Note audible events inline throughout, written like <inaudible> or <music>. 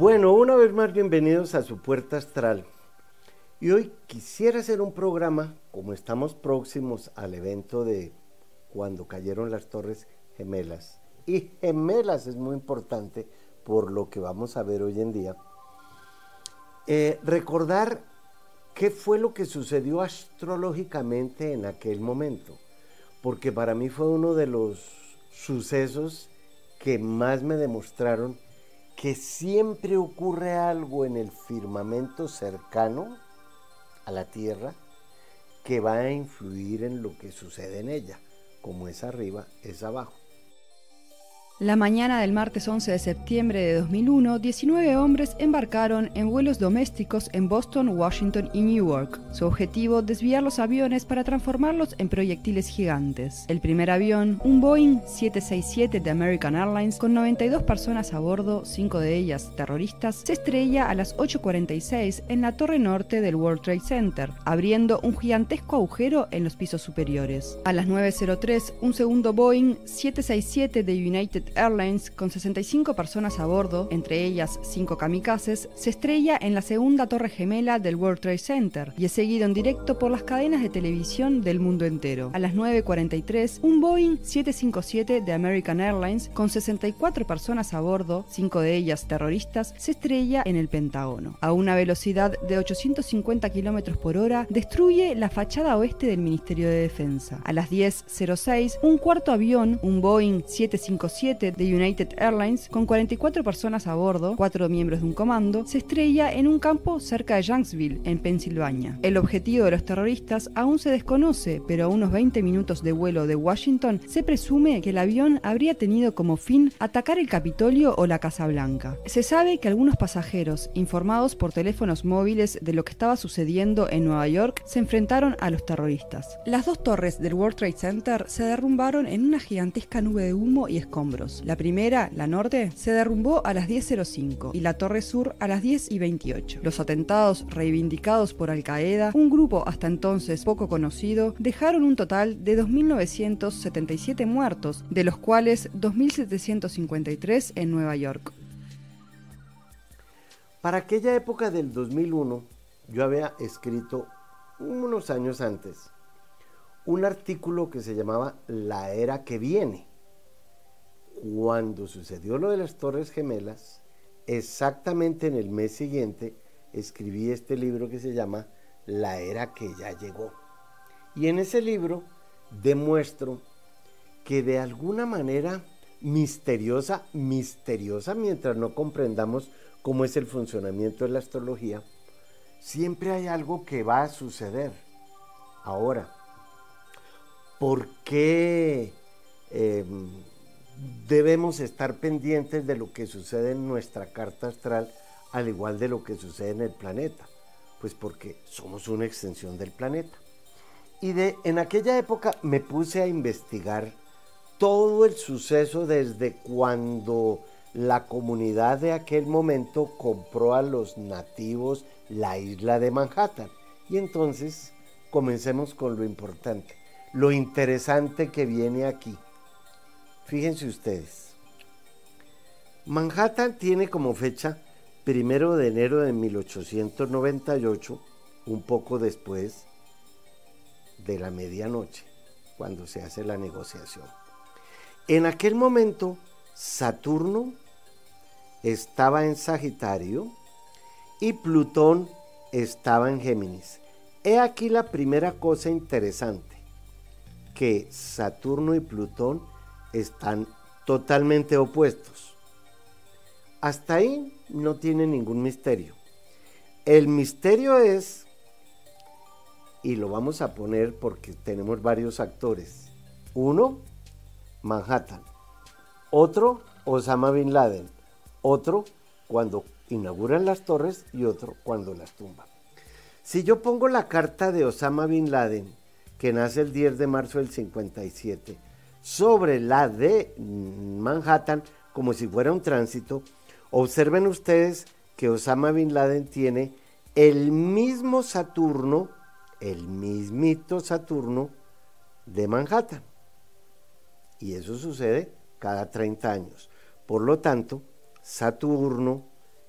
Bueno, una vez más bienvenidos a su puerta astral. Y hoy quisiera hacer un programa, como estamos próximos al evento de cuando cayeron las torres gemelas. Y gemelas es muy importante por lo que vamos a ver hoy en día. Eh, recordar qué fue lo que sucedió astrológicamente en aquel momento, porque para mí fue uno de los sucesos que más me demostraron que siempre ocurre algo en el firmamento cercano a la Tierra que va a influir en lo que sucede en ella. Como es arriba, es abajo. La mañana del martes 11 de septiembre de 2001, 19 hombres embarcaron en vuelos domésticos en Boston, Washington y Newark. Su objetivo, desviar los aviones para transformarlos en proyectiles gigantes. El primer avión, un Boeing 767 de American Airlines, con 92 personas a bordo, 5 de ellas terroristas, se estrella a las 8.46 en la torre norte del World Trade Center, abriendo un gigantesco agujero en los pisos superiores. A las 9.03, un segundo Boeing 767 de United Airlines, con 65 personas a bordo, entre ellas 5 kamikazes, se estrella en la segunda torre gemela del World Trade Center y es seguido en directo por las cadenas de televisión del mundo entero. A las 9.43, un Boeing 757 de American Airlines, con 64 personas a bordo, 5 de ellas terroristas, se estrella en el Pentágono. A una velocidad de 850 km por hora, destruye la fachada oeste del Ministerio de Defensa. A las 10.06, un cuarto avión, un Boeing 757, de United Airlines, con 44 personas a bordo, cuatro miembros de un comando, se estrella en un campo cerca de Youngsville, en Pensilvania. El objetivo de los terroristas aún se desconoce, pero a unos 20 minutos de vuelo de Washington se presume que el avión habría tenido como fin atacar el Capitolio o la Casa Blanca. Se sabe que algunos pasajeros, informados por teléfonos móviles de lo que estaba sucediendo en Nueva York, se enfrentaron a los terroristas. Las dos torres del World Trade Center se derrumbaron en una gigantesca nube de humo y escombros. La primera, la norte, se derrumbó a las 10.05 y la torre sur a las 10.28. Los atentados reivindicados por Al Qaeda, un grupo hasta entonces poco conocido, dejaron un total de 2.977 muertos, de los cuales 2.753 en Nueva York. Para aquella época del 2001, yo había escrito unos años antes un artículo que se llamaba La era que viene cuando sucedió lo de las Torres Gemelas, exactamente en el mes siguiente escribí este libro que se llama La era que ya llegó. Y en ese libro demuestro que de alguna manera misteriosa, misteriosa mientras no comprendamos cómo es el funcionamiento de la astrología, siempre hay algo que va a suceder. Ahora, ¿por qué em, debemos estar pendientes de lo que sucede en nuestra carta astral, al igual de lo que sucede en el planeta, pues porque somos una extensión del planeta. Y de, en aquella época me puse a investigar todo el suceso desde cuando la comunidad de aquel momento compró a los nativos la isla de Manhattan. Y entonces comencemos con lo importante, lo interesante que viene aquí Fíjense ustedes. Manhattan tiene como fecha primero de enero de 1898, un poco después de la medianoche, cuando se hace la negociación. En aquel momento, Saturno estaba en Sagitario y Plutón estaba en Géminis. He aquí la primera cosa interesante, que Saturno y Plutón están totalmente opuestos. Hasta ahí no tiene ningún misterio. El misterio es, y lo vamos a poner porque tenemos varios actores. Uno, Manhattan. Otro, Osama Bin Laden. Otro, cuando inauguran las torres y otro, cuando las tumban. Si yo pongo la carta de Osama Bin Laden, que nace el 10 de marzo del 57, sobre la de Manhattan como si fuera un tránsito, observen ustedes que Osama Bin Laden tiene el mismo Saturno, el mismito Saturno de Manhattan. Y eso sucede cada 30 años. Por lo tanto, Saturno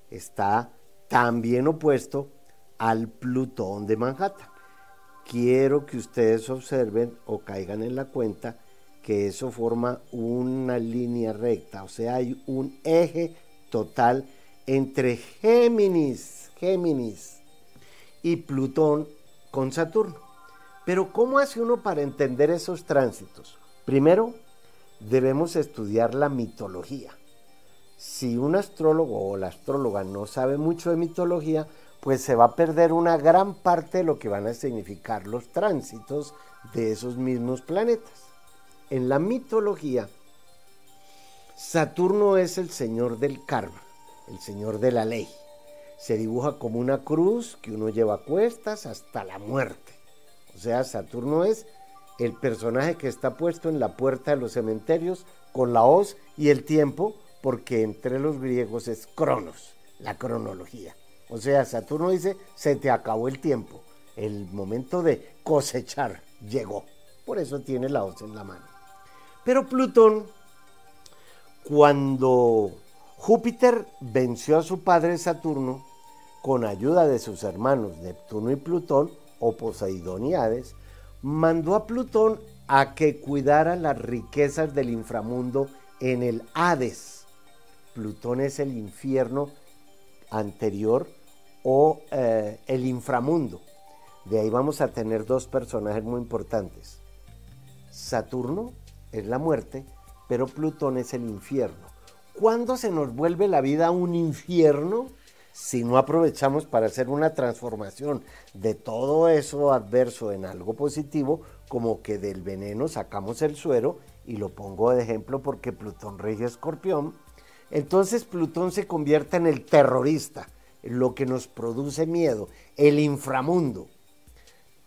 está también opuesto al Plutón de Manhattan. Quiero que ustedes observen o caigan en la cuenta que eso forma una línea recta, o sea, hay un eje total entre Géminis, Géminis y Plutón con Saturno. Pero ¿cómo hace uno para entender esos tránsitos? Primero, debemos estudiar la mitología. Si un astrólogo o la astróloga no sabe mucho de mitología, pues se va a perder una gran parte de lo que van a significar los tránsitos de esos mismos planetas. En la mitología, Saturno es el señor del karma, el señor de la ley. Se dibuja como una cruz que uno lleva a cuestas hasta la muerte. O sea, Saturno es el personaje que está puesto en la puerta de los cementerios con la hoz y el tiempo, porque entre los griegos es cronos, la cronología. O sea, Saturno dice, se te acabó el tiempo, el momento de cosechar llegó. Por eso tiene la hoz en la mano. Pero Plutón, cuando Júpiter venció a su padre Saturno, con ayuda de sus hermanos Neptuno y Plutón, o Poseidón y Hades, mandó a Plutón a que cuidara las riquezas del inframundo en el Hades. Plutón es el infierno anterior o eh, el inframundo. De ahí vamos a tener dos personajes muy importantes. Saturno es la muerte, pero Plutón es el infierno. ¿Cuándo se nos vuelve la vida un infierno? si no aprovechamos para hacer una transformación de todo eso adverso en algo positivo, como que del veneno sacamos el suero, y lo pongo de ejemplo porque Plutón rige escorpión, entonces Plutón se convierte en el terrorista, lo que nos produce miedo, el inframundo.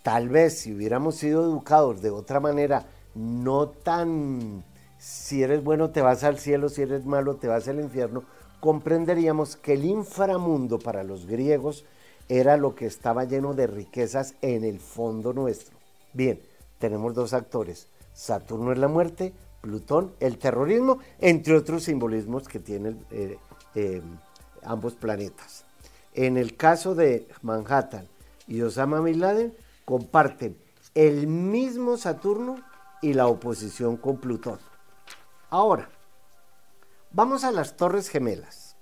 Tal vez si hubiéramos sido educados de otra manera, no tan si eres bueno te vas al cielo, si eres malo te vas al infierno, comprenderíamos que el inframundo para los griegos era lo que estaba lleno de riquezas en el fondo nuestro. Bien, tenemos dos actores. Saturno es la muerte, Plutón el terrorismo, entre otros simbolismos que tienen eh, eh, ambos planetas. En el caso de Manhattan y Osama Bin Laden, comparten el mismo Saturno y la oposición con Plutón. Ahora, Vamos a las Torres Gemelas.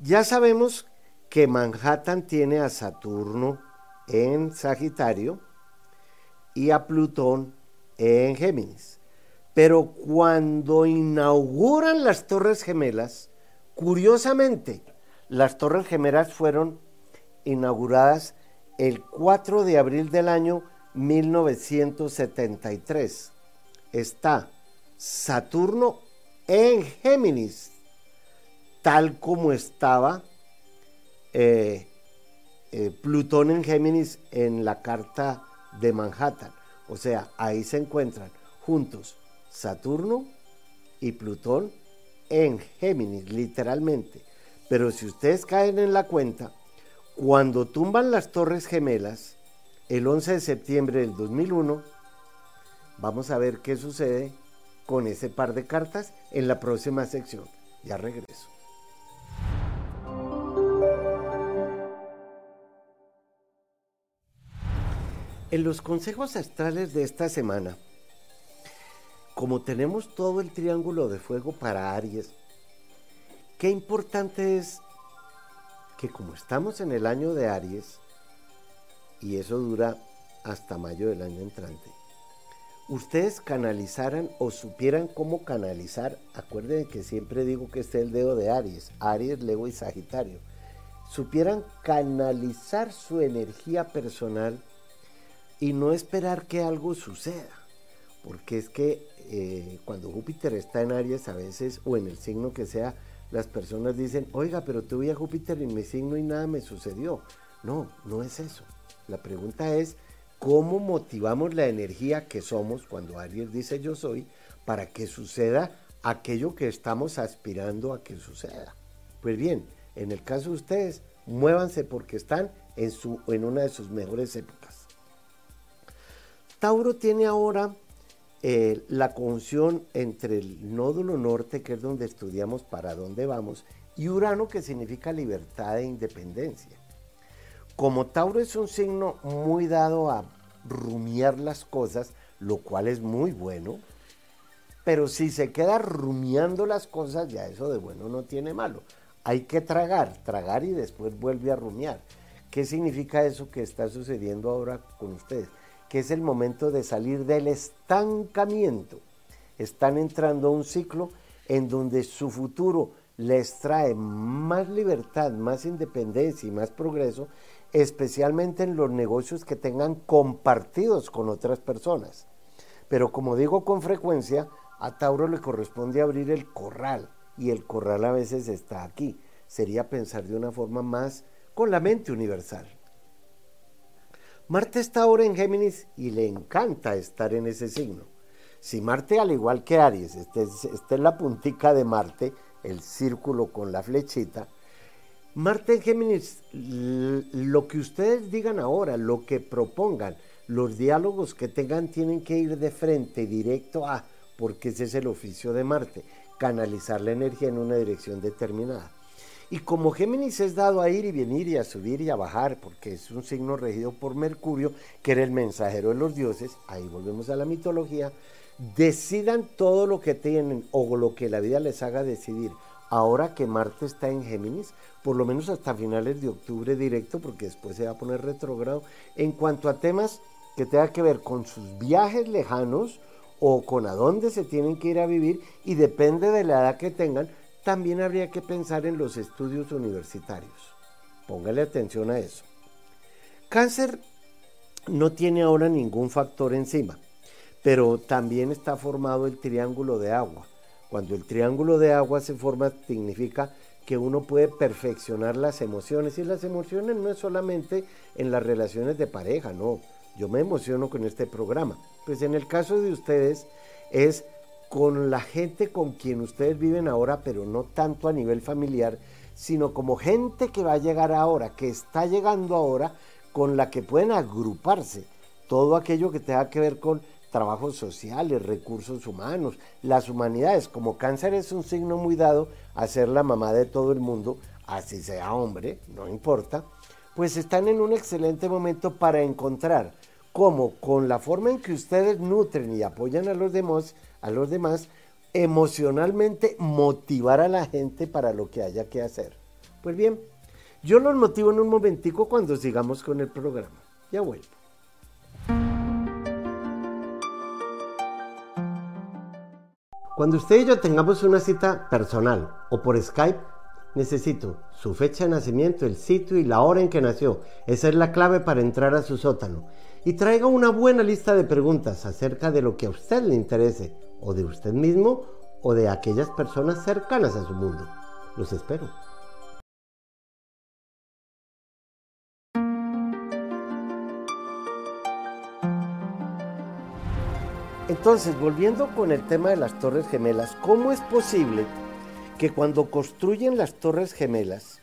Ya sabemos que Manhattan tiene a Saturno en Sagitario y a Plutón en Géminis. Pero cuando inauguran las Torres Gemelas, curiosamente, las Torres Gemelas fueron inauguradas el 4 de abril del año 1973. Está Saturno en Géminis, tal como estaba eh, eh, Plutón en Géminis en la carta de Manhattan. O sea, ahí se encuentran juntos Saturno y Plutón en Géminis, literalmente. Pero si ustedes caen en la cuenta, cuando tumban las Torres Gemelas, el 11 de septiembre del 2001, vamos a ver qué sucede con ese par de cartas en la próxima sección. Ya regreso. En los consejos astrales de esta semana, como tenemos todo el triángulo de fuego para Aries, qué importante es que como estamos en el año de Aries, y eso dura hasta mayo del año entrante, ustedes canalizaran o supieran cómo canalizar, acuérdense que siempre digo que este es el dedo de Aries, Aries, Leo y Sagitario, supieran canalizar su energía personal y no esperar que algo suceda, porque es que eh, cuando Júpiter está en Aries a veces, o en el signo que sea, las personas dicen, oiga, pero tuve a Júpiter en mi signo y nada me sucedió. No, no es eso. La pregunta es, cómo motivamos la energía que somos cuando Aries dice yo soy para que suceda aquello que estamos aspirando a que suceda. Pues bien, en el caso de ustedes, muévanse porque están en, su, en una de sus mejores épocas. Tauro tiene ahora eh, la conjunción entre el nódulo norte, que es donde estudiamos para dónde vamos, y Urano, que significa libertad e independencia. Como Tauro es un signo muy dado a rumiar las cosas, lo cual es muy bueno, pero si se queda rumiando las cosas, ya eso de bueno no tiene malo. Hay que tragar, tragar y después vuelve a rumiar. ¿Qué significa eso que está sucediendo ahora con ustedes? Que es el momento de salir del estancamiento. Están entrando a un ciclo en donde su futuro les trae más libertad, más independencia y más progreso, especialmente en los negocios que tengan compartidos con otras personas. Pero como digo con frecuencia, a Tauro le corresponde abrir el corral y el corral a veces está aquí. Sería pensar de una forma más con la mente universal. Marte está ahora en Géminis y le encanta estar en ese signo. Si Marte, al igual que Aries, está en la puntica de Marte, el círculo con la flechita, Marte en Géminis, lo que ustedes digan ahora, lo que propongan, los diálogos que tengan tienen que ir de frente, directo a, porque ese es el oficio de Marte, canalizar la energía en una dirección determinada. Y como Géminis es dado a ir y venir y a subir y a bajar, porque es un signo regido por Mercurio, que era el mensajero de los dioses, ahí volvemos a la mitología, decidan todo lo que tienen o lo que la vida les haga decidir. Ahora que Marte está en Géminis, por lo menos hasta finales de octubre directo, porque después se va a poner retrógrado, en cuanto a temas que tengan que ver con sus viajes lejanos o con a dónde se tienen que ir a vivir y depende de la edad que tengan, también habría que pensar en los estudios universitarios. Póngale atención a eso. Cáncer no tiene ahora ningún factor encima pero también está formado el triángulo de agua. Cuando el triángulo de agua se forma significa que uno puede perfeccionar las emociones y las emociones no es solamente en las relaciones de pareja, no. Yo me emociono con este programa. Pues en el caso de ustedes es con la gente con quien ustedes viven ahora, pero no tanto a nivel familiar, sino como gente que va a llegar ahora, que está llegando ahora, con la que pueden agruparse. Todo aquello que tenga que ver con trabajos sociales, recursos humanos, las humanidades. Como cáncer es un signo muy dado a ser la mamá de todo el mundo, así sea hombre, no importa, pues están en un excelente momento para encontrar cómo con la forma en que ustedes nutren y apoyan a los demás, a los demás, emocionalmente motivar a la gente para lo que haya que hacer. Pues bien, yo los motivo en un momentico cuando sigamos con el programa. Ya vuelvo. Cuando usted y yo tengamos una cita personal o por Skype, necesito su fecha de nacimiento, el sitio y la hora en que nació. Esa es la clave para entrar a su sótano. Y traiga una buena lista de preguntas acerca de lo que a usted le interese, o de usted mismo, o de aquellas personas cercanas a su mundo. Los espero. Entonces, volviendo con el tema de las Torres Gemelas, ¿cómo es posible que cuando construyen las Torres Gemelas,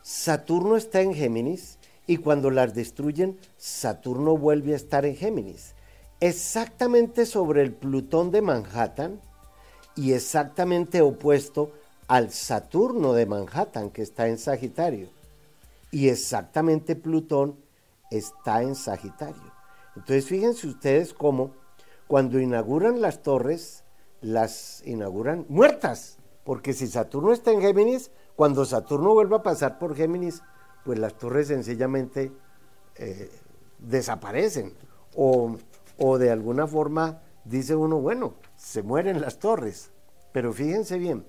Saturno está en Géminis y cuando las destruyen, Saturno vuelve a estar en Géminis? Exactamente sobre el Plutón de Manhattan y exactamente opuesto al Saturno de Manhattan que está en Sagitario. Y exactamente Plutón está en Sagitario. Entonces fíjense ustedes cómo cuando inauguran las torres, las inauguran muertas, porque si Saturno está en Géminis, cuando Saturno vuelva a pasar por Géminis, pues las torres sencillamente eh, desaparecen. O, o de alguna forma dice uno, bueno, se mueren las torres. Pero fíjense bien,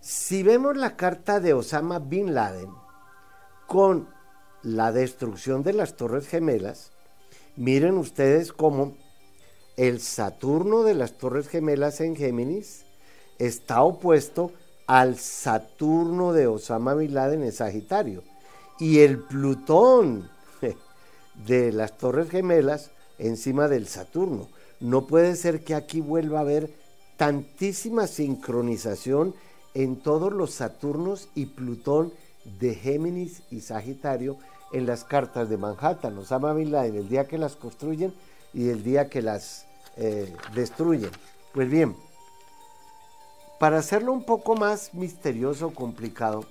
si vemos la carta de Osama Bin Laden con la destrucción de las Torres Gemelas, miren ustedes cómo el Saturno de las Torres Gemelas en Géminis está opuesto al Saturno de Osama Bin Laden en Sagitario. Y el Plutón <laughs> de las Torres Gemelas encima del Saturno. No puede ser que aquí vuelva a haber tantísima sincronización en todos los Saturnos y Plutón de Géminis y Sagitario en las cartas de Manhattan. Osama Bin Laden, el día que las construyen y el día que las eh, destruyen. Pues bien, para hacerlo un poco más misterioso, complicado,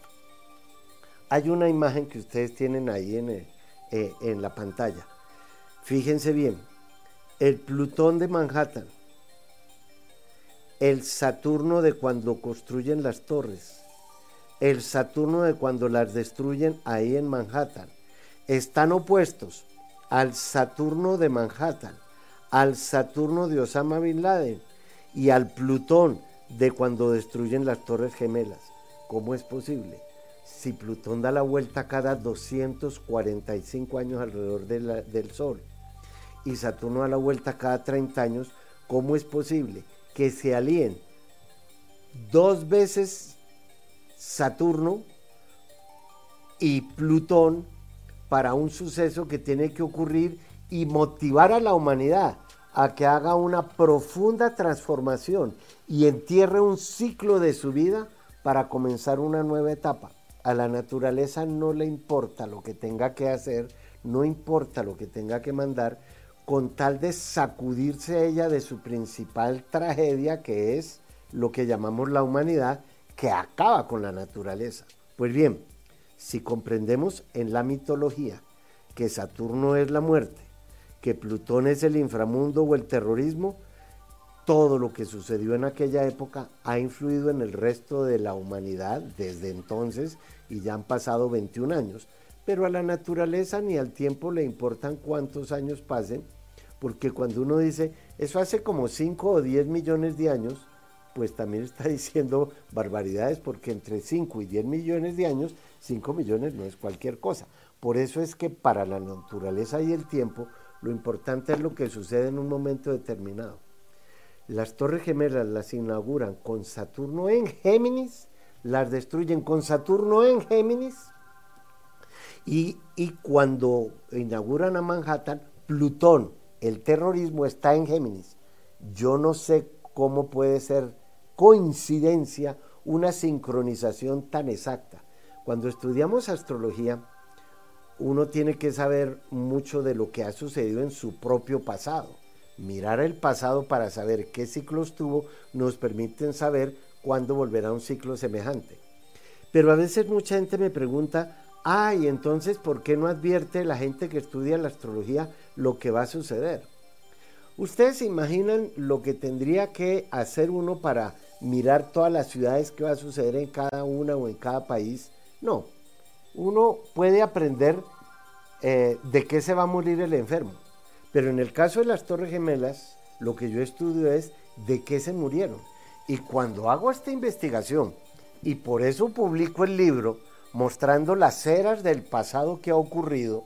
hay una imagen que ustedes tienen ahí en, eh, en la pantalla. Fíjense bien, el Plutón de Manhattan, el Saturno de cuando construyen las torres, el Saturno de cuando las destruyen ahí en Manhattan, están opuestos al Saturno de Manhattan, al Saturno de Osama Bin Laden y al Plutón de cuando destruyen las Torres Gemelas. ¿Cómo es posible? Si Plutón da la vuelta cada 245 años alrededor del Sol y Saturno da la vuelta cada 30 años, ¿cómo es posible que se alíen dos veces Saturno y Plutón para un suceso que tiene que ocurrir y motivar a la humanidad a que haga una profunda transformación y entierre un ciclo de su vida para comenzar una nueva etapa. A la naturaleza no le importa lo que tenga que hacer, no importa lo que tenga que mandar, con tal de sacudirse ella de su principal tragedia, que es lo que llamamos la humanidad, que acaba con la naturaleza. Pues bien, si comprendemos en la mitología que Saturno es la muerte, que Plutón es el inframundo o el terrorismo, todo lo que sucedió en aquella época ha influido en el resto de la humanidad desde entonces y ya han pasado 21 años. Pero a la naturaleza ni al tiempo le importan cuántos años pasen, porque cuando uno dice, eso hace como 5 o 10 millones de años, pues también está <laughs> diciendo barbaridades, porque entre 5 y 10 millones de años 5 millones no es cualquier cosa. Por eso es que para la naturaleza y el tiempo lo importante es lo que sucede en un momento determinado. Las torres gemelas las inauguran con Saturno en Géminis, las destruyen con Saturno en Géminis y, y cuando inauguran a Manhattan, Plutón, el terrorismo está en Géminis. Yo no sé cómo puede ser coincidencia una sincronización tan exacta. Cuando estudiamos astrología, uno tiene que saber mucho de lo que ha sucedido en su propio pasado. Mirar el pasado para saber qué ciclos tuvo nos permiten saber cuándo volverá un ciclo semejante. Pero a veces mucha gente me pregunta, ay, entonces, ¿por qué no advierte la gente que estudia la astrología lo que va a suceder? ¿Ustedes se imaginan lo que tendría que hacer uno para mirar todas las ciudades que va a suceder en cada una o en cada país no, uno puede aprender eh, de qué se va a morir el enfermo, pero en el caso de las Torres Gemelas, lo que yo estudio es de qué se murieron. Y cuando hago esta investigación, y por eso publico el libro mostrando las eras del pasado que ha ocurrido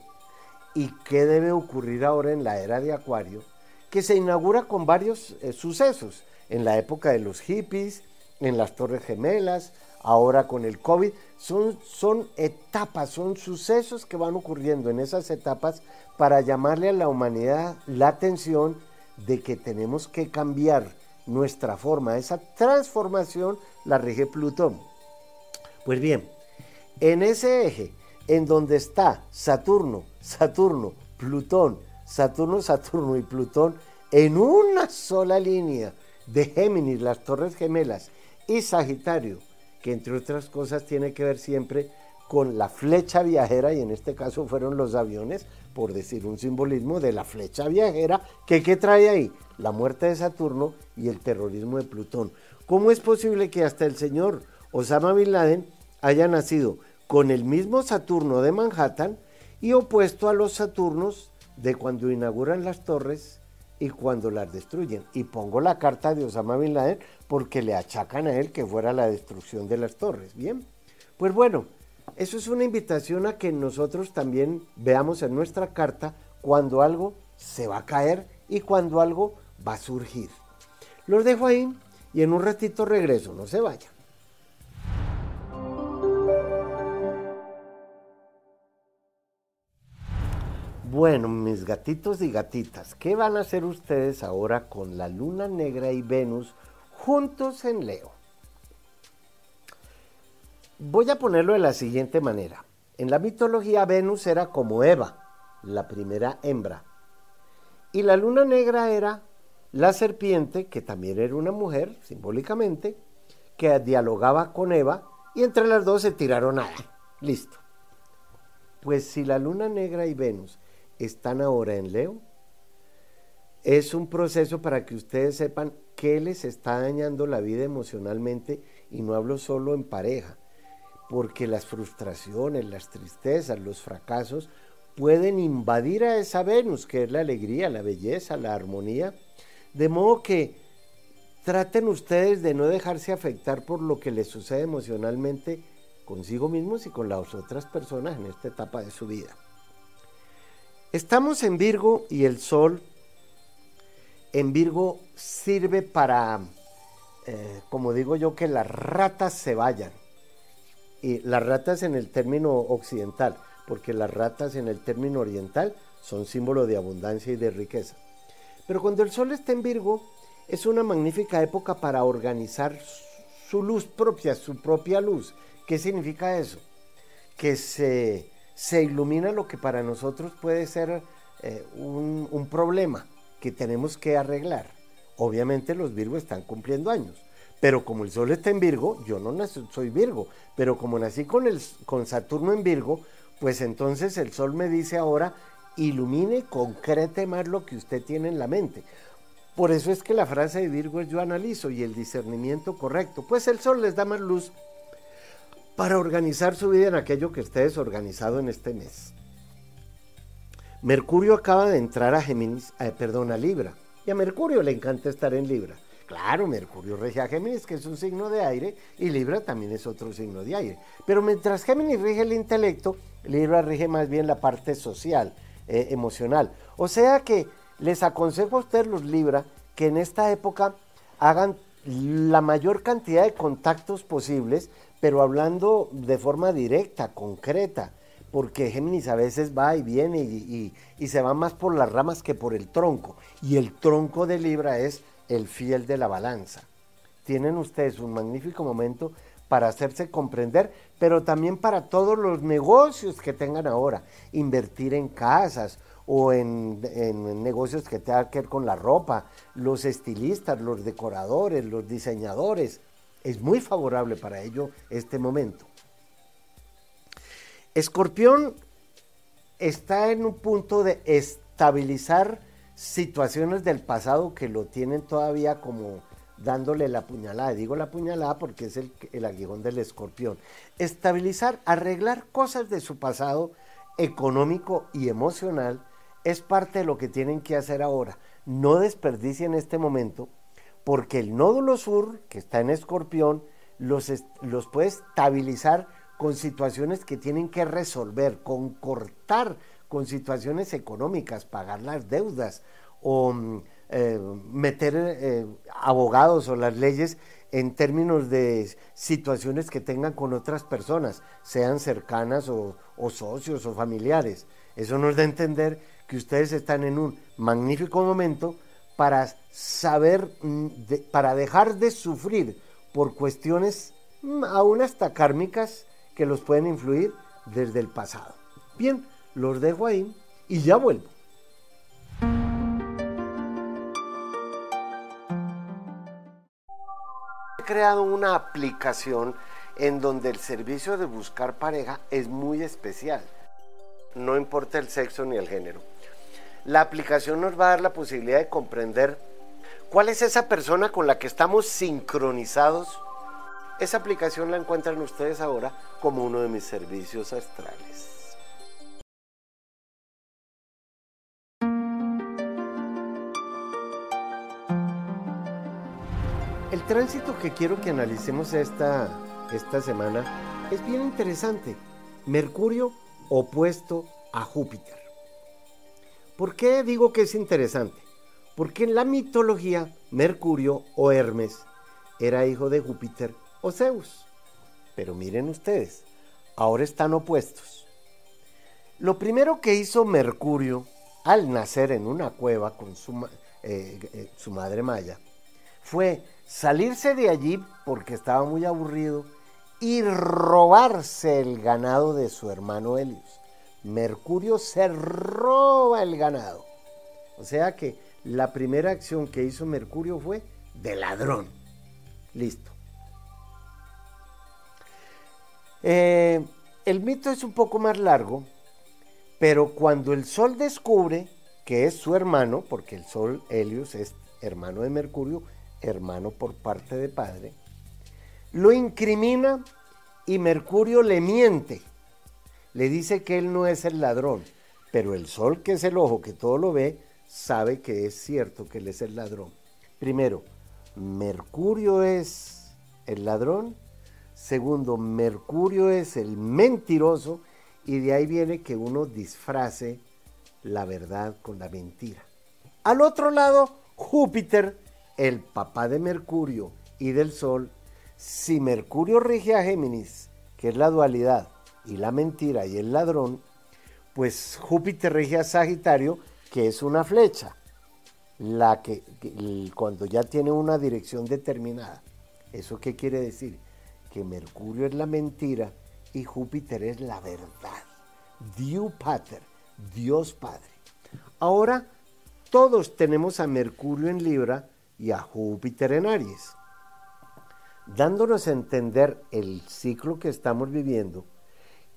y qué debe ocurrir ahora en la era de Acuario, que se inaugura con varios eh, sucesos, en la época de los hippies, en las Torres Gemelas, ahora con el COVID, son, son etapas, son sucesos que van ocurriendo en esas etapas para llamarle a la humanidad la atención de que tenemos que cambiar nuestra forma. Esa transformación la rige Plutón. Pues bien, en ese eje, en donde está Saturno, Saturno, Plutón, Saturno, Saturno y Plutón, en una sola línea de Géminis, las Torres Gemelas, y Sagitario, que entre otras cosas tiene que ver siempre con la flecha viajera, y en este caso fueron los aviones, por decir un simbolismo de la flecha viajera, que ¿qué trae ahí? La muerte de Saturno y el terrorismo de Plutón. ¿Cómo es posible que hasta el señor Osama Bin Laden haya nacido con el mismo Saturno de Manhattan y opuesto a los Saturnos de cuando inauguran las torres y cuando las destruyen. Y pongo la carta de Osama Bin Laden porque le achacan a él que fuera la destrucción de las torres. Bien, pues bueno, eso es una invitación a que nosotros también veamos en nuestra carta cuando algo se va a caer y cuando algo va a surgir. Los dejo ahí y en un ratito regreso, no se vayan. Bueno, mis gatitos y gatitas, ¿qué van a hacer ustedes ahora con la luna negra y Venus juntos en Leo? Voy a ponerlo de la siguiente manera. En la mitología Venus era como Eva, la primera hembra. Y la luna negra era la serpiente, que también era una mujer, simbólicamente, que dialogaba con Eva, y entre las dos se tiraron a... Listo. Pues si la luna negra y Venus están ahora en Leo, es un proceso para que ustedes sepan qué les está dañando la vida emocionalmente y no hablo solo en pareja, porque las frustraciones, las tristezas, los fracasos pueden invadir a esa Venus, que es la alegría, la belleza, la armonía, de modo que traten ustedes de no dejarse afectar por lo que les sucede emocionalmente consigo mismos y con las otras personas en esta etapa de su vida. Estamos en Virgo y el Sol en Virgo sirve para, eh, como digo yo, que las ratas se vayan. Y las ratas en el término occidental, porque las ratas en el término oriental son símbolo de abundancia y de riqueza. Pero cuando el Sol está en Virgo, es una magnífica época para organizar su luz propia, su propia luz. ¿Qué significa eso? Que se, ilumina lo que para nosotros puede ser eh, un, problema que tenemos que arreglar. Obviamente los Virgo están cumpliendo años, pero como el Sol está en Virgo, yo no soy Virgo, pero como nací con, con Saturno en Virgo, pues entonces el Sol me dice ahora, ilumine, concrete más lo que usted tiene en la mente. Por eso es que la frase de Virgo es yo analizo y el discernimiento correcto, pues el Sol les da más luz para organizar su vida en aquello que esté desorganizado en este mes. Mercurio acaba de entrar a Géminis, eh, perdón, a Libra. Y a Mercurio le encanta estar en Libra. Claro, Mercurio rige a Géminis, que es un signo de aire, y Libra también es otro signo de aire. Pero mientras Géminis rige el intelecto, Libra rige más bien la parte social, eh, emocional. O sea que les aconsejo a ustedes los Libra que en esta época hagan la mayor cantidad de contactos posibles, pero hablando de forma directa, concreta porque Géminis a veces va y viene y, se va más por las ramas que por el tronco. Y el tronco de Libra es el fiel de la balanza. Tienen ustedes un magnífico momento para hacerse comprender, pero también para todos los negocios que tengan ahora. Invertir en casas o en, en negocios que tengan que ver con la ropa, los estilistas, los decoradores, los diseñadores. Es muy favorable para ello este momento. Escorpión está en un punto de estabilizar situaciones del pasado que lo tienen todavía como dándole la puñalada. Digo la puñalada porque es el, el aguijón del escorpión. Estabilizar, arreglar cosas de su pasado económico y emocional es parte de lo que tienen que hacer ahora. No desperdicien este momento porque el nódulo sur, que está en escorpión, los, los puede estabilizar con situaciones que tienen que resolver, con cortar con situaciones económicas, pagar las deudas o mm, eh, meter eh, abogados o las leyes en términos de situaciones que tengan con otras personas, sean cercanas o, socios o familiares. Eso nos da a entender que ustedes están en un magnífico momento para saber, mm, para dejar de sufrir por cuestiones mm, aún hasta kármicas que los pueden influir desde el pasado. Bien, los dejo ahí y ya vuelvo. He creado una aplicación en donde el servicio de buscar pareja es muy especial. No importa el sexo ni el género. La aplicación nos va a dar la posibilidad de comprender cuál es esa persona con la que estamos sincronizados esa aplicación la encuentran ustedes ahora como uno de mis servicios astrales. El tránsito que quiero que analicemos esta, esta semana es bien interesante. Mercurio opuesto a Júpiter. ¿Por qué digo que es interesante? Porque en la mitología Mercurio o Hermes era hijo de Júpiter o Zeus. Pero miren ustedes, ahora están opuestos. Lo primero que hizo Mercurio al nacer en una cueva con su, eh, eh, madre Maya fue salirse de allí porque estaba muy aburrido y robarse el ganado de su hermano Helios. Mercurio se roba el ganado. O sea que la primera acción que hizo Mercurio fue de ladrón. Listo. Eh, el mito es un poco más largo, pero cuando el Sol descubre que es su hermano, porque el Sol Helios es hermano de Mercurio, hermano por parte de padre, lo incrimina y Mercurio le miente. Le dice que él no es el ladrón, pero el Sol, que es el ojo que todo lo ve, sabe que es cierto que él es el ladrón. Primero, Mercurio es el ladrón. Segundo, Mercurio es el mentiroso. Y de ahí viene que uno disfrace la verdad con la mentira. Al otro lado, Júpiter, el papá de Mercurio y del Sol. Si Mercurio rige a Géminis, que es la dualidad, y la mentira y el ladrón, pues Júpiter rige a Sagitario, que es una flecha, la que, cuando ya tiene una dirección determinada. ¿Eso qué quiere decir? Que Mercurio es la mentira y Júpiter es la verdad. Dios Pater, Dios Padre. Ahora todos tenemos a Mercurio en Libra y a Júpiter en Aries. Dándonos a entender el ciclo que estamos viviendo,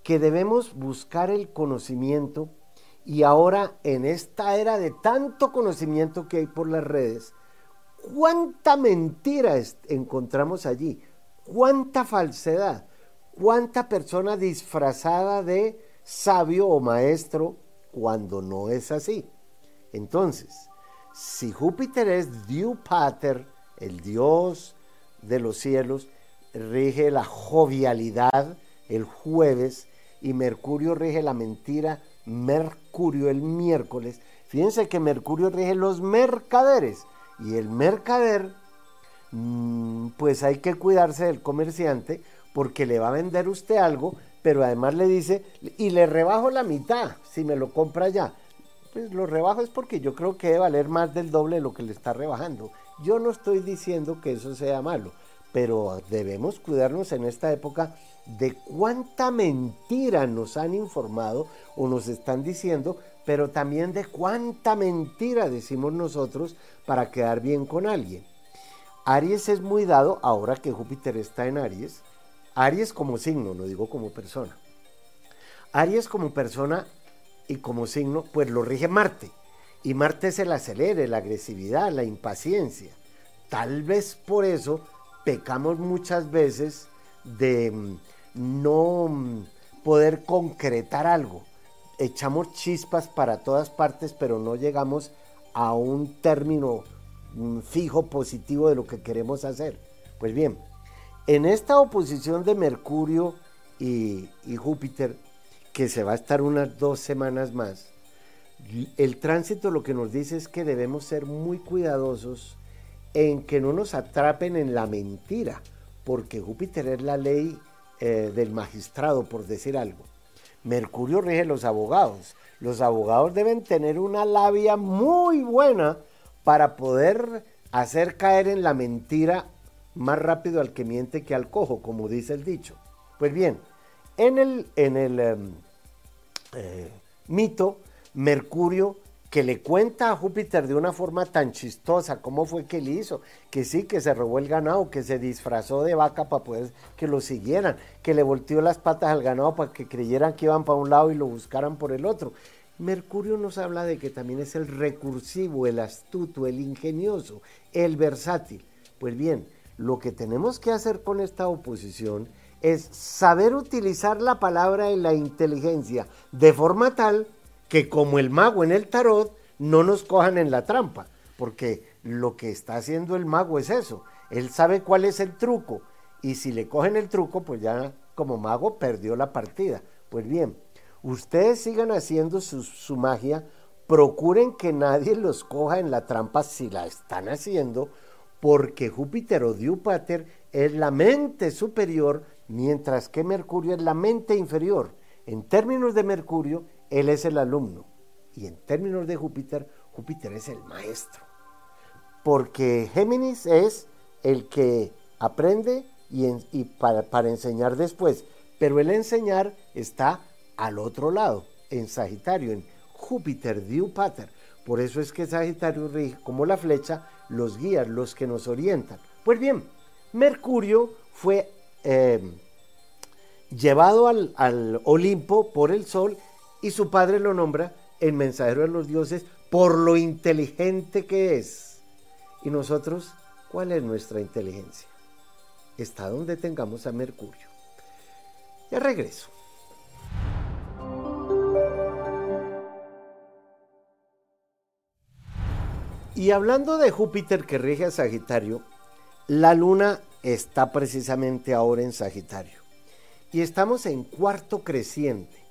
que debemos buscar el conocimiento y ahora en esta era de tanto conocimiento que hay por las redes, cuánta mentira encontramos allí, cuánta falsedad, cuánta persona disfrazada de sabio o maestro cuando no es así. Entonces, si Júpiter es Dios Pater, el Dios de los cielos, rige la jovialidad el jueves y Mercurio rige la mentira Mercurio el miércoles. Fíjense que Mercurio rige los mercaderes y el mercader, mm, pues hay que cuidarse del comerciante porque le va a vender usted algo, pero además le dice, y le rebajo la mitad si me lo compra ya. Pues lo rebajo es porque yo creo que debe valer más del doble de lo que le está rebajando. Yo no estoy diciendo que eso sea malo, pero debemos cuidarnos en esta época de cuánta mentira nos han informado o nos están diciendo, pero también de cuánta mentira decimos nosotros para quedar bien con alguien. Aries es muy dado, ahora que Júpiter está en Aries, Aries como signo, no digo como persona. Aries como persona y como signo, pues lo rige Marte. Y Marte es el acelere, la agresividad, la impaciencia. Tal vez por eso pecamos muchas veces de mm, no mm, poder concretar algo. Echamos chispas para todas partes, pero no llegamos a un término mm, fijo positivo de lo que queremos hacer. Pues bien, en esta oposición de Mercurio y, y Júpiter, que se va a estar unas dos semanas más, el tránsito lo que nos dice es que debemos ser muy cuidadosos en que no nos atrapen en la mentira, porque Júpiter es la ley eh, del magistrado, por decir algo. Mercurio rige los abogados. Los abogados deben tener una labia muy buena para poder hacer caer en la mentira más rápido al que miente que al cojo, como dice el dicho. Pues bien, en el, en el em, eh, mito, Mercurio que le cuenta a Júpiter de una forma tan chistosa cómo fue que él hizo, que sí, que se robó el ganado, que se disfrazó de vaca para poder que lo siguieran, que le volteó las patas al ganado para que creyeran que iban para un lado y lo buscaran por el otro. Mercurio nos habla de que también es el recursivo, el astuto, el ingenioso, el versátil. Pues bien, lo que tenemos que hacer con esta oposición es saber utilizar la palabra y la inteligencia de forma tal que como el mago en el tarot no nos cojan en la trampa, porque lo que está haciendo el mago es eso, él sabe cuál es el truco y si le cogen el truco, pues ya como mago perdió la partida. Pues bien, ustedes sigan haciendo su, magia, procuren que nadie los coja en la trampa si la están haciendo, porque Júpiter o Júpiter es la mente superior, mientras que Mercurio es la mente inferior. En términos de Mercurio, él es el alumno. Y en términos de Júpiter, Júpiter es el maestro. Porque Géminis es el que aprende y, para, enseñar después. Pero el enseñar está al otro lado, en Sagitario, en Júpiter, Júpiter. Por eso es que Sagitario rige como la flecha los guías, los que nos orientan. Pues bien, Mercurio fue eh, llevado al Olimpo por el Sol y su padre lo nombra el mensajero de los dioses por lo inteligente que es. ¿Y nosotros cuál es nuestra inteligencia? Está donde tengamos a Mercurio. Ya regreso. Y hablando de Júpiter que rige a Sagitario, la luna está precisamente ahora en Sagitario. Y estamos en cuarto creciente.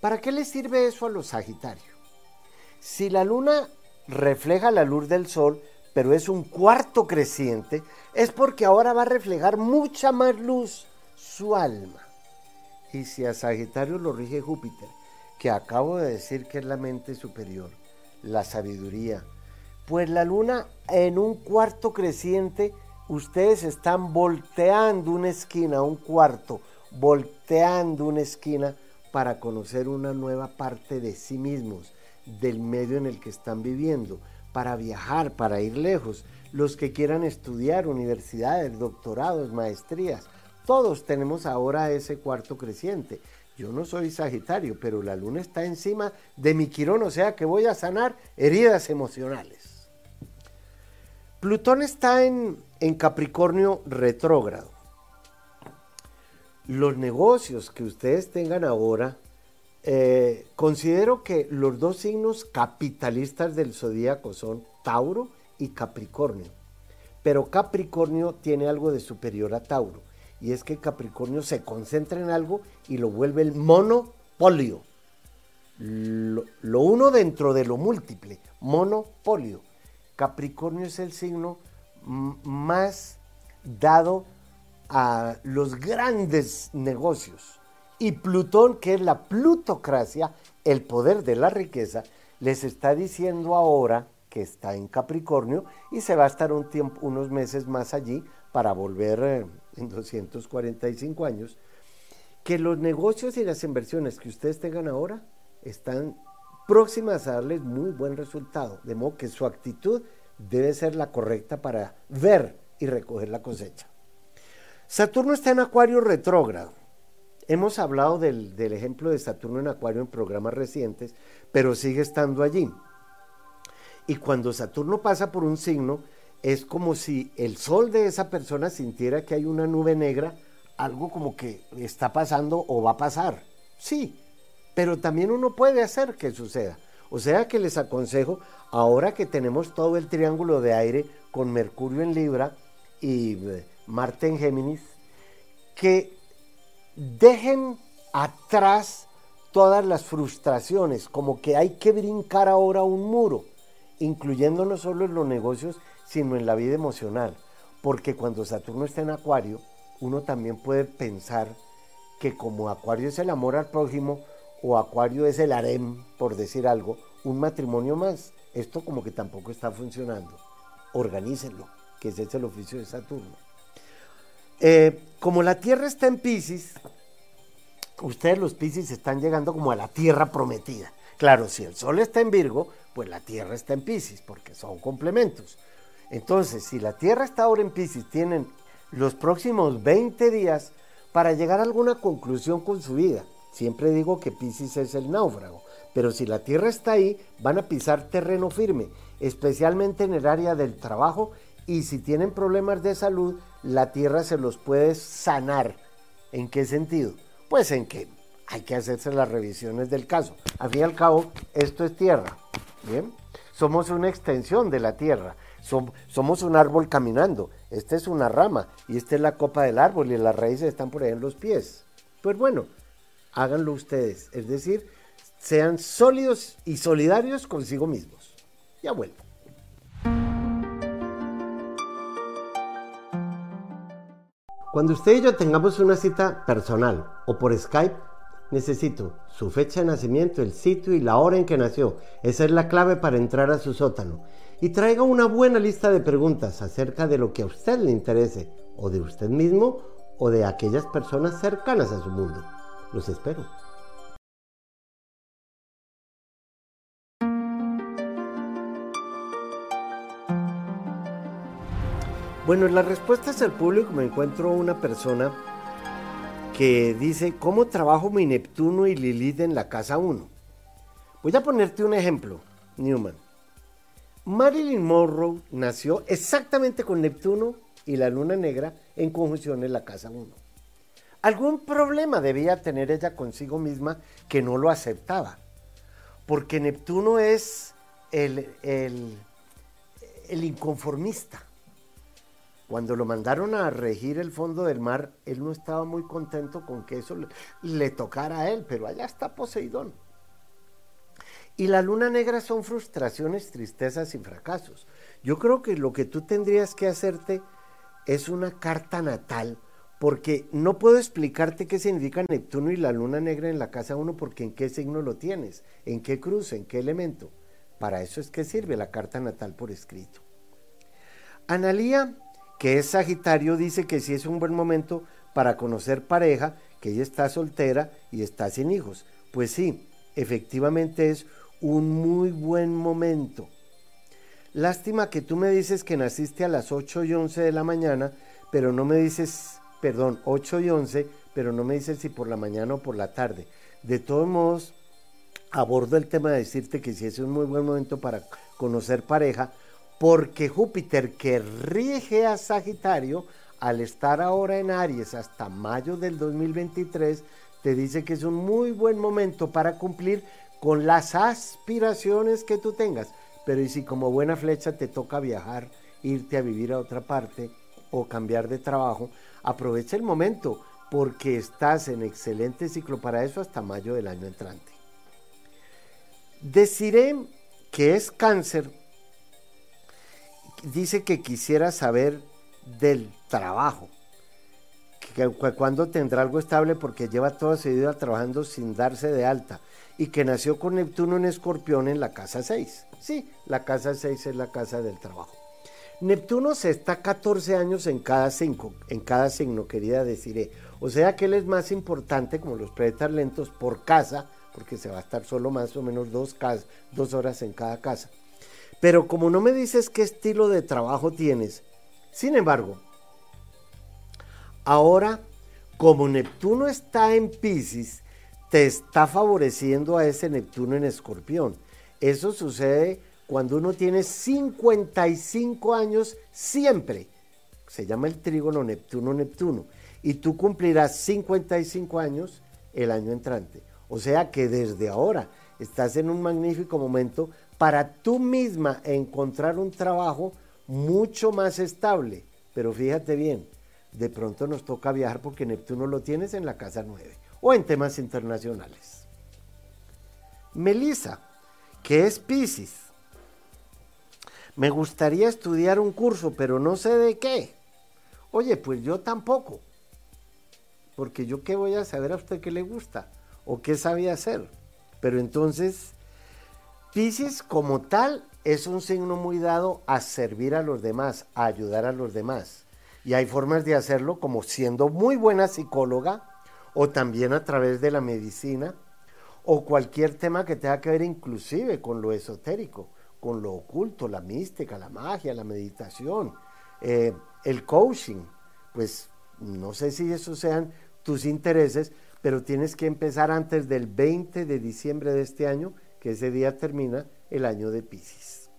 ¿Para qué le sirve eso a los Sagitarios? Si la luna refleja la luz del sol, pero es un cuarto creciente, es porque ahora va a reflejar mucha más luz su alma. Y si a Sagitario lo rige Júpiter, que acabo de decir que es la mente superior, la sabiduría, pues la luna en un cuarto creciente, ustedes están volteando una esquina, un cuarto, volteando una esquina para conocer una nueva parte de sí mismos, del medio en el que están viviendo, para viajar, para ir lejos. Los que quieran estudiar universidades, doctorados, maestrías, todos tenemos ahora ese cuarto creciente. Yo no soy Sagitario, pero la luna está encima de mi quirón, o sea que voy a sanar heridas emocionales. Plutón está en, Capricornio retrógrado. Los negocios que ustedes tengan ahora, eh, considero que los dos signos capitalistas del zodíaco son Tauro y Capricornio. Pero Capricornio tiene algo de superior a Tauro. Y es que Capricornio se concentra en algo y lo vuelve el monopolio. lo uno dentro de lo múltiple. Monopolio. Capricornio es el signo más dado a los grandes negocios. Y Plutón, que es la plutocracia, el poder de la riqueza, les está diciendo ahora que está en Capricornio y se va a estar un tiempo, unos meses más allí para volver eh, en 245 años, que los negocios y las inversiones que ustedes tengan ahora están próximas a darles muy buen resultado, de modo que su actitud debe ser la correcta para ver y recoger la cosecha. Saturno está en Acuario retrógrado. Hemos hablado del, del, ejemplo de Saturno en Acuario en programas recientes, pero sigue estando allí. Y cuando Saturno pasa por un signo, es como si el sol de esa persona sintiera que hay una nube negra, algo como que está pasando o va a pasar. Sí, pero también uno puede hacer que suceda. O sea que les aconsejo, ahora que tenemos todo el triángulo de aire con Mercurio en Libra y Marte en Géminis, que dejen atrás todas las frustraciones, como que hay que brincar ahora un muro, incluyendo no solo en los negocios, sino en la vida emocional. Porque cuando Saturno está en Acuario, uno también puede pensar que como Acuario es el amor al prójimo, o Acuario es el harem, por decir algo, un matrimonio más. Esto como que tampoco está funcionando. Organícenlo, que ese es el oficio de Saturno. Eh, como la Tierra está en Pisces, ustedes los Pisces están llegando como a la Tierra prometida. Claro, si el Sol está en Virgo, pues la Tierra está en Pisces, porque son complementos. Entonces, si la Tierra está ahora en Pisces, tienen los próximos 20 días para llegar a alguna conclusión con su vida. Siempre digo que Pisces es el náufrago, pero si la tierra está ahí, van a pisar terreno firme, especialmente en el área del trabajo y si tienen problemas de salud, la tierra se los puede sanar. ¿En qué sentido? Pues en que hay que hacerse las revisiones del caso. Al fin y al cabo, esto es tierra. Bien, somos una extensión de la tierra. somos un árbol caminando. Esta es una rama y esta es la copa del árbol y las raíces están por ahí en los pies. Pues bueno, háganlo ustedes. Es decir, sean sólidos y solidarios consigo mismos. Ya vuelvo. Cuando usted y yo tengamos una cita personal o por Skype, necesito su fecha de nacimiento, el sitio y la hora en que nació. Esa es la clave para entrar a su sótano. Y traiga una buena lista de preguntas acerca de lo que a usted le interese, o de usted mismo, o de aquellas personas cercanas a su mundo. Los espero. Bueno, en las respuestas al público me encuentro una persona que dice, ¿cómo trabajo mi Neptuno y Lilith en la casa 1? Voy a ponerte un ejemplo, Newman. Marilyn Monroe nació exactamente con Neptuno y la luna negra en conjunción en la casa 1. Algún problema debía tener ella consigo misma que no lo aceptaba, porque Neptuno es el, el, el inconformista. Cuando lo mandaron a regir el fondo del mar, él no estaba muy contento con que eso le, tocara a él, pero allá está Poseidón. Y la luna negra son frustraciones, tristezas y fracasos. Yo creo que lo que tú tendrías que hacerte es una carta natal, porque no puedo explicarte qué significa Neptuno y la luna negra en la casa 1, porque en qué signo lo tienes, en qué cruz, en qué elemento. Para eso es que sirve la carta natal por escrito. Analía que es Sagitario, dice que sí es un buen momento para conocer pareja, que ella está soltera y está sin hijos. Pues sí, efectivamente es un muy buen momento. Lástima que tú me dices que naciste a las 8 y 11 de la mañana, pero no me dices, perdón, 8 y 11, pero no me dices si por la mañana o por la tarde. De todos modos, abordo el tema de decirte que sí es un muy buen momento para conocer pareja, porque Júpiter que rige a Sagitario, al estar ahora en Aries hasta mayo del 2023, te dice que es un muy buen momento para cumplir con las aspiraciones que tú tengas. Pero y si como buena flecha te toca viajar, irte a vivir a otra parte o cambiar de trabajo, aprovecha el momento porque estás en excelente ciclo para eso hasta mayo del año entrante. Deciré que es cáncer dice que quisiera saber del trabajo, que, cuando tendrá algo estable porque lleva toda su vida trabajando sin darse de alta y que nació con Neptuno en Escorpión en la casa 6. Sí, la casa 6 es la casa del trabajo. Neptuno se está 14 años en cada cinco, en cada signo, quería decir. O sea que él es más importante, como los planetas lentos, por casa, porque se va a estar solo más o menos dos, dos horas en cada casa. Pero como no me dices qué estilo de trabajo tienes, sin embargo, ahora como Neptuno está en Pisces, te está favoreciendo a ese Neptuno en Escorpión. Eso sucede cuando uno tiene 55 años siempre. Se llama el trígono Neptuno-Neptuno. Y tú cumplirás 55 años el año entrante. O sea que desde ahora estás en un magnífico momento para tú misma encontrar un trabajo mucho más estable. Pero fíjate bien, de pronto nos toca viajar porque Neptuno lo tienes en la casa 9 o en temas internacionales. Melissa, que es Pisces. Me gustaría estudiar un curso, pero no sé de qué. Oye, pues yo tampoco. Porque yo qué voy a saber a usted qué le gusta o qué sabe hacer. Pero entonces Pisces como tal es un signo muy dado a servir a los demás, a ayudar a los demás. Y hay formas de hacerlo como siendo muy buena psicóloga o también a través de la medicina o cualquier tema que tenga que ver inclusive con lo esotérico, con lo oculto, la mística, la magia, la meditación, eh, el coaching. Pues no sé si esos sean tus intereses, pero tienes que empezar antes del 20 de diciembre de este año que ese día termina el año de Pisces.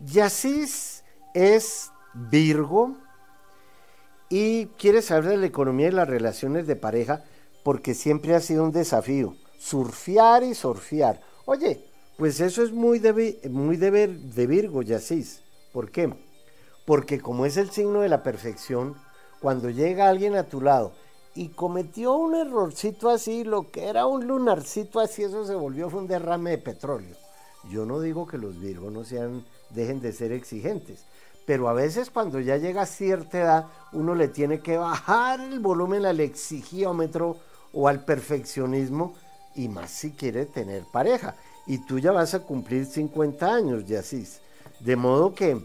Yacis es Virgo y quiere saber de la economía y las relaciones de pareja porque siempre ha sido un desafío, surfear y surfear. Oye, pues eso es muy de, muy de, de Virgo, Yacis. ¿Por qué? Porque como es el signo de la perfección, cuando llega alguien a tu lado y cometió un errorcito así, lo que era un lunarcito así, eso se volvió fue un derrame de petróleo. Yo no digo que los virgos no sean, dejen de ser exigentes, pero a veces cuando ya llega a cierta edad, uno le tiene que bajar el volumen al exigiómetro o al perfeccionismo, y más si quiere tener pareja. Y tú ya vas a cumplir 50 años, así De modo que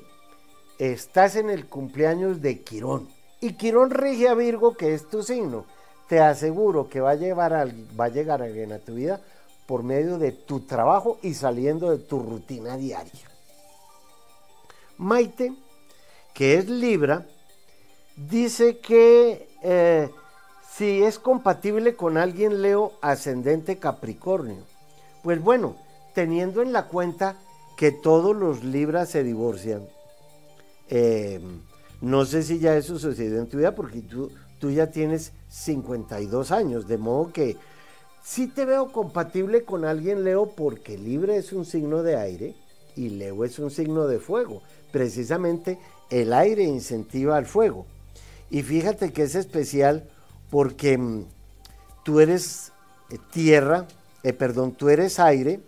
estás en el cumpleaños de Quirón y Quirón rige a Virgo, que es tu signo. Te aseguro que va a, llevar va a llegar alguien a tu vida por medio de tu trabajo y saliendo de tu rutina diaria. Maite, que es Libra, dice que eh, si es compatible con alguien Leo ascendente Capricornio. Pues bueno, teniendo en la cuenta que todos los Libras se divorcian, eh, no sé si ya eso sucedió en tu vida porque tú, ya tienes 52 años, de modo que sí te veo compatible con alguien Leo porque Libre es un signo de aire y Leo es un signo de fuego. Precisamente el aire incentiva al fuego. Y fíjate que es especial porque mm, tú eres eh, tierra, eh, perdón, tú eres aire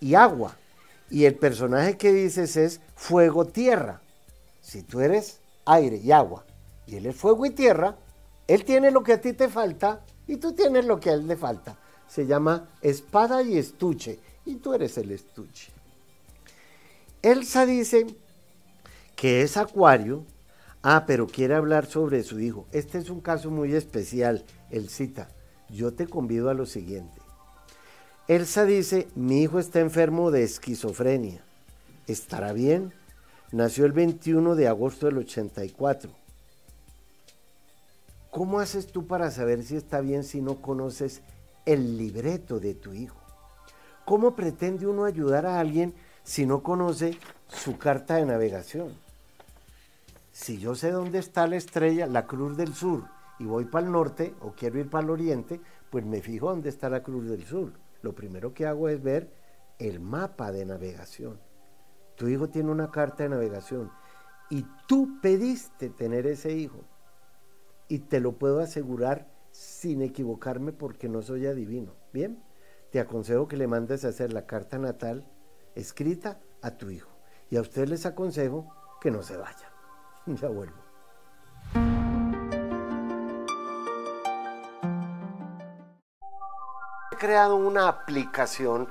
y agua. Y el personaje que dices es fuego-tierra. Si tú eres aire y agua y él es fuego y tierra, él tiene lo que a ti te falta y tú tienes lo que a él le falta. Se llama espada y estuche y tú eres el estuche. Elsa dice que es acuario, ah, pero quiere hablar sobre su hijo. Este es un caso muy especial, él cita, yo te convido a lo siguiente. Elsa dice, mi hijo está enfermo de esquizofrenia. ¿Estará bien? Nació el 21 de agosto del 84. ¿Cómo haces tú para saber si está bien si no conoces el libreto de tu hijo? ¿Cómo pretende uno ayudar a alguien si no conoce su carta de navegación? Si yo sé dónde está la estrella, la cruz del sur, y voy para el norte o quiero ir para el oriente, pues me fijo dónde está la cruz del sur. Lo primero que hago es ver el mapa de navegación. Tu hijo tiene una carta de navegación y tú pediste tener ese hijo. Y te lo puedo asegurar sin equivocarme porque no soy adivino. Bien, te aconsejo que le mandes a hacer la carta natal escrita a tu hijo. Y a usted les aconsejo que no se vaya. <laughs> Ya vuelvo. He creado una aplicación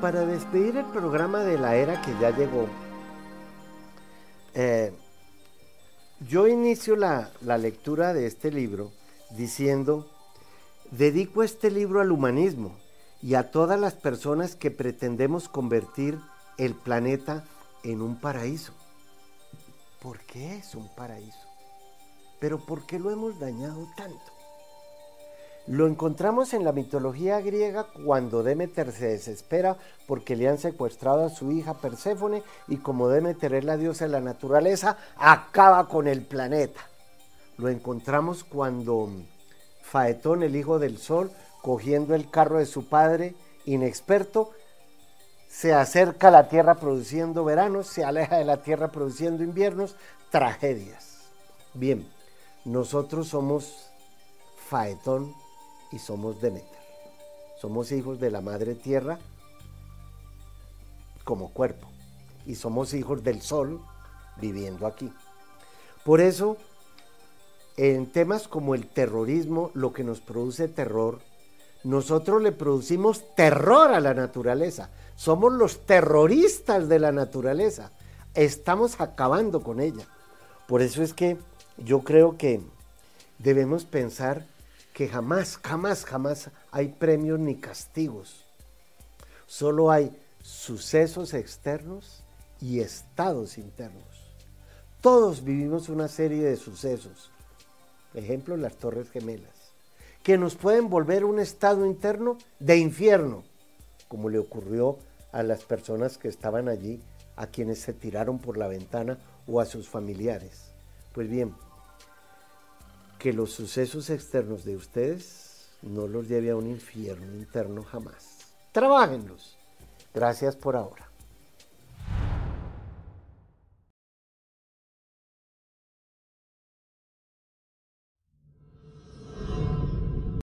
para despedir el programa de la era que ya llegó, eh, yo inicio la, la lectura de este libro diciendo, dedico este libro al humanismo y a todas las personas que pretendemos convertir el planeta en un paraíso. ¿Por qué es un paraíso? Pero ¿por qué lo hemos dañado tanto? Lo encontramos en la mitología griega cuando Demeter se desespera porque le han secuestrado a su hija Perséfone y como Demeter es la diosa de la naturaleza, acaba con el planeta. Lo encontramos cuando Faetón, el hijo del sol, cogiendo el carro de su padre, inexperto, se acerca a la tierra produciendo veranos, se aleja de la tierra produciendo inviernos, tragedias. Bien, nosotros somos Faetón y somos Demeter. Somos hijos de la madre tierra como cuerpo y somos hijos del sol viviendo aquí. Por eso, en temas como el terrorismo, lo que nos produce terror, nosotros le producimos terror a la naturaleza. Somos los terroristas de la naturaleza. Estamos acabando con ella. Por eso es que yo creo que debemos pensar que jamás, jamás, jamás hay premios ni castigos. Solo hay sucesos externos y estados internos. Todos vivimos una serie de sucesos, ejemplo las Torres Gemelas, que nos pueden volver un estado interno de infierno, como le ocurrió a las personas que estaban allí, a quienes se tiraron por la ventana o a sus familiares. Pues bien, que los sucesos externos de ustedes no los lleve a un infierno interno jamás. Trabajenlos. Gracias por ahora.